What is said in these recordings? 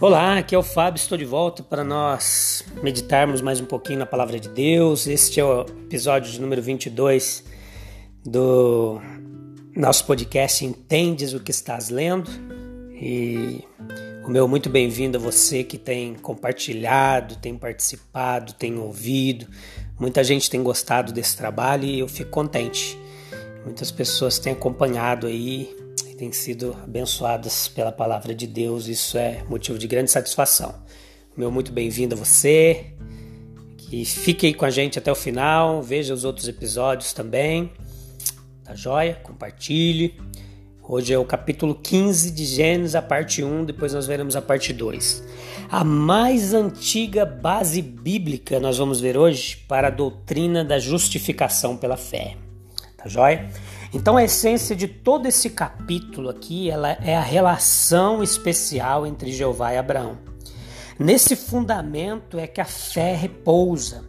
Olá, aqui é o Fábio, estou de volta para nós meditarmos mais um pouquinho na palavra de Deus. Este é o episódio de número 22 do nosso podcast Entendes o que estás lendo? E o meu muito bem-vindo a você que tem compartilhado, tem participado, tem ouvido. Muita gente tem gostado desse trabalho e eu fico contente. Muitas pessoas têm acompanhado aí têm sido abençoadas pela palavra de Deus. Isso é motivo de grande satisfação. Meu muito bem-vindo a você. Que fique com a gente até o final. Veja os outros episódios também. Tá joia? Compartilhe. Hoje é o capítulo 15 de Gênesis, a parte 1, depois nós veremos a parte 2. A mais antiga base bíblica nós vamos ver hoje para a doutrina da justificação pela fé. Tá joia? Então a essência de todo esse capítulo aqui ela é a relação especial entre Jeová e Abraão. Nesse fundamento é que a fé repousa,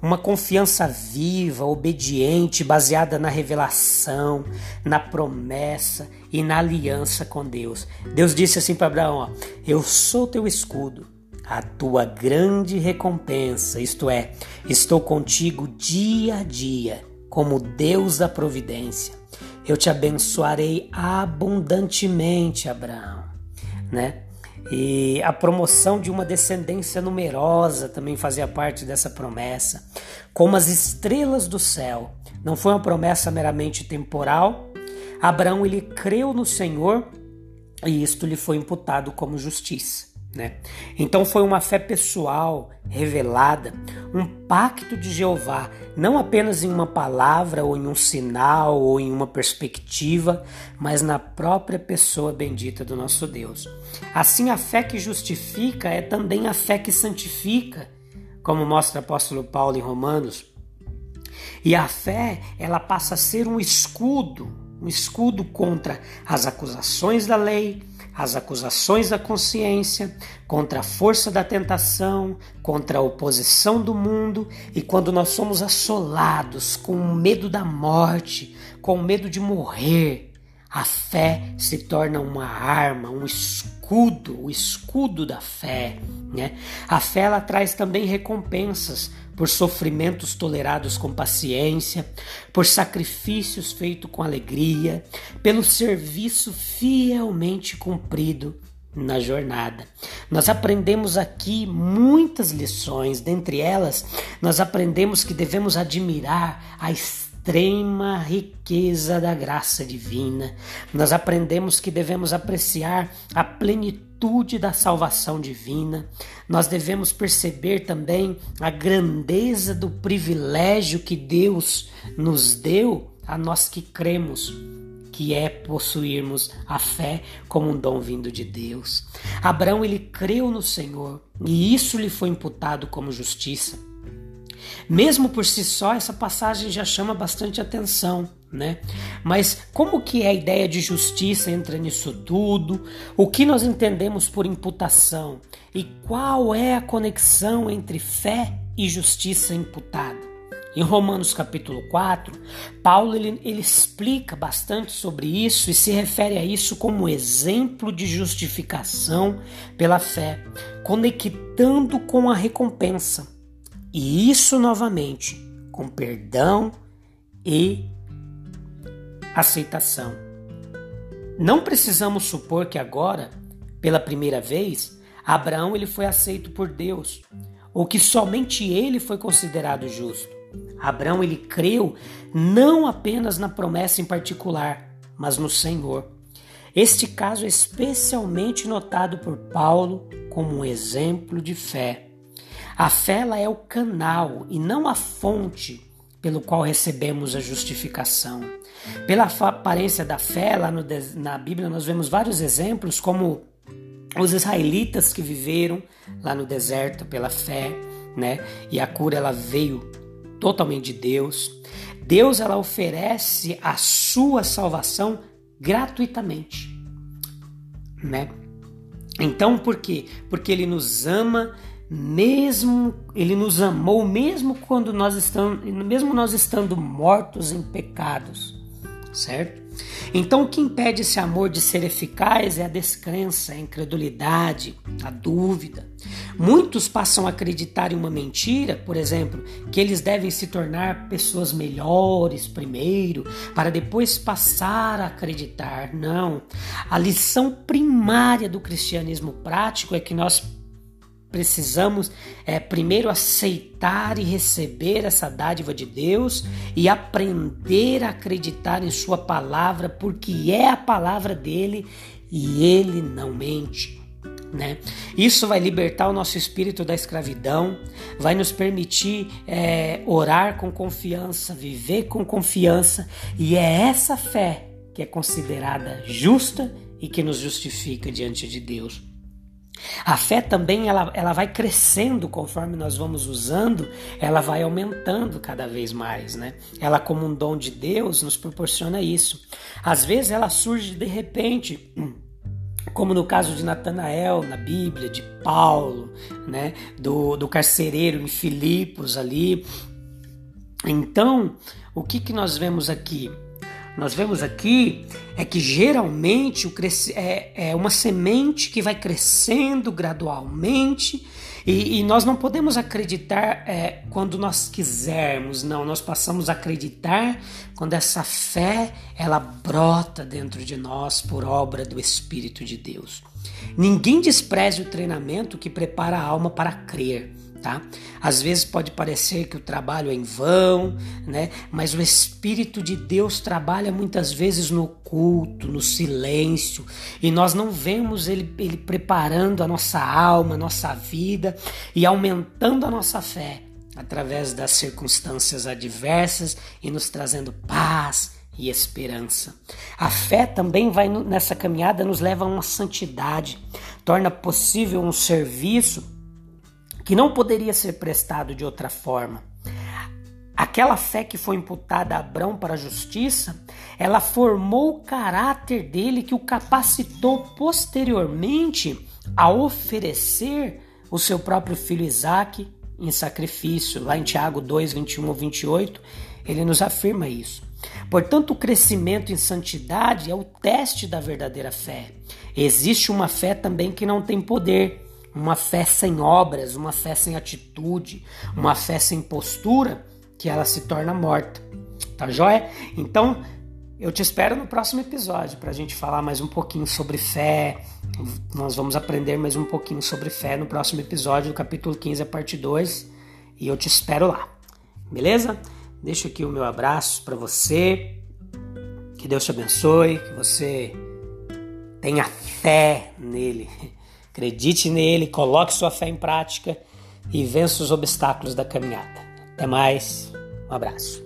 uma confiança viva, obediente, baseada na revelação, na promessa e na aliança com Deus. Deus disse assim para Abraão: ó, Eu sou teu escudo, a tua grande recompensa, isto é, estou contigo dia a dia, como Deus da providência. Eu te abençoarei abundantemente, Abraão, né? E a promoção de uma descendência numerosa também fazia parte dessa promessa, como as estrelas do céu. Não foi uma promessa meramente temporal. Abraão ele creu no Senhor e isto lhe foi imputado como justiça. Né? Então foi uma fé pessoal revelada, um pacto de Jeová, não apenas em uma palavra ou em um sinal ou em uma perspectiva, mas na própria pessoa bendita do nosso Deus. Assim, a fé que justifica é também a fé que santifica, como mostra o apóstolo Paulo em Romanos. E a fé, ela passa a ser um escudo, um escudo contra as acusações da lei, as acusações da consciência, contra a força da tentação, contra a oposição do mundo e quando nós somos assolados com o medo da morte, com o medo de morrer, a fé se torna uma arma, um escudo, o escudo da fé. Né? A fé ela traz também recompensas por sofrimentos tolerados com paciência, por sacrifícios feitos com alegria, pelo serviço fielmente cumprido na jornada. Nós aprendemos aqui muitas lições, dentre elas, nós aprendemos que devemos admirar a extrema riqueza da graça divina. Nós aprendemos que devemos apreciar a plenitude da salvação divina. Nós devemos perceber também a grandeza do privilégio que Deus nos deu a nós que cremos que é possuirmos a fé como um dom vindo de Deus. Abraão ele creu no Senhor e isso lhe foi imputado como justiça. Mesmo por si só, essa passagem já chama bastante atenção, né? Mas como que é a ideia de justiça entra nisso tudo? O que nós entendemos por imputação? E qual é a conexão entre fé e justiça imputada? Em Romanos capítulo 4, Paulo ele, ele explica bastante sobre isso e se refere a isso como exemplo de justificação pela fé, conectando com a recompensa. E isso novamente com perdão e aceitação. Não precisamos supor que agora, pela primeira vez, Abraão ele foi aceito por Deus, ou que somente ele foi considerado justo. Abraão ele creu não apenas na promessa em particular, mas no Senhor. Este caso é especialmente notado por Paulo como um exemplo de fé. A fé ela é o canal e não a fonte pelo qual recebemos a justificação. Pela aparência da fé, lá no, na Bíblia nós vemos vários exemplos, como os israelitas que viveram lá no deserto pela fé, né? E a cura ela veio totalmente de Deus. Deus ela oferece a sua salvação gratuitamente, né? Então, por quê? Porque ele nos ama mesmo ele nos amou mesmo quando nós estamos mesmo nós estando mortos em pecados, certo? Então, o que impede esse amor de ser eficaz é a descrença, a incredulidade, a dúvida. Muitos passam a acreditar em uma mentira, por exemplo, que eles devem se tornar pessoas melhores primeiro, para depois passar a acreditar. Não. A lição primária do cristianismo prático é que nós precisamos é, primeiro aceitar e receber essa dádiva de Deus e aprender a acreditar em Sua palavra, porque é a palavra dele e ele não mente. Né? Isso vai libertar o nosso espírito da escravidão, vai nos permitir é, orar com confiança, viver com confiança, e é essa fé que é considerada justa e que nos justifica diante de Deus. A fé também ela, ela vai crescendo conforme nós vamos usando, ela vai aumentando cada vez mais, né? Ela como um dom de Deus nos proporciona isso. Às vezes ela surge de repente, como no caso de Natanael na Bíblia, de Paulo, né? Do, do carcereiro em Filipos ali. Então, o que, que nós vemos aqui? Nós vemos aqui é que geralmente é, é uma semente que vai crescendo gradualmente e, e nós não podemos acreditar é, quando nós quisermos, não. Nós passamos a acreditar quando essa fé ela brota dentro de nós por obra do Espírito de Deus. Ninguém despreze o treinamento que prepara a alma para crer tá? Às vezes pode parecer que o trabalho é em vão, né? Mas o Espírito de Deus trabalha muitas vezes no culto, no silêncio, e nós não vemos ele, ele preparando a nossa alma, a nossa vida e aumentando a nossa fé através das circunstâncias adversas e nos trazendo paz, e esperança. A fé também vai nessa caminhada nos leva a uma santidade, torna possível um serviço que não poderia ser prestado de outra forma. Aquela fé que foi imputada a Abrão para a justiça, ela formou o caráter dele que o capacitou posteriormente a oferecer o seu próprio filho Isaque em sacrifício. Lá em Tiago 2, 21 ou 28, ele nos afirma isso. Portanto, o crescimento em santidade é o teste da verdadeira fé. Existe uma fé também que não tem poder, uma fé sem obras, uma fé sem atitude, uma fé sem postura, que ela se torna morta. Tá joia? Então, eu te espero no próximo episódio para a gente falar mais um pouquinho sobre fé. Nós vamos aprender mais um pouquinho sobre fé no próximo episódio do capítulo 15, a parte 2. E eu te espero lá. Beleza? Deixo aqui o meu abraço para você. Que Deus te abençoe, que você tenha fé nele. Acredite nele, coloque sua fé em prática e vença os obstáculos da caminhada. Até mais, um abraço.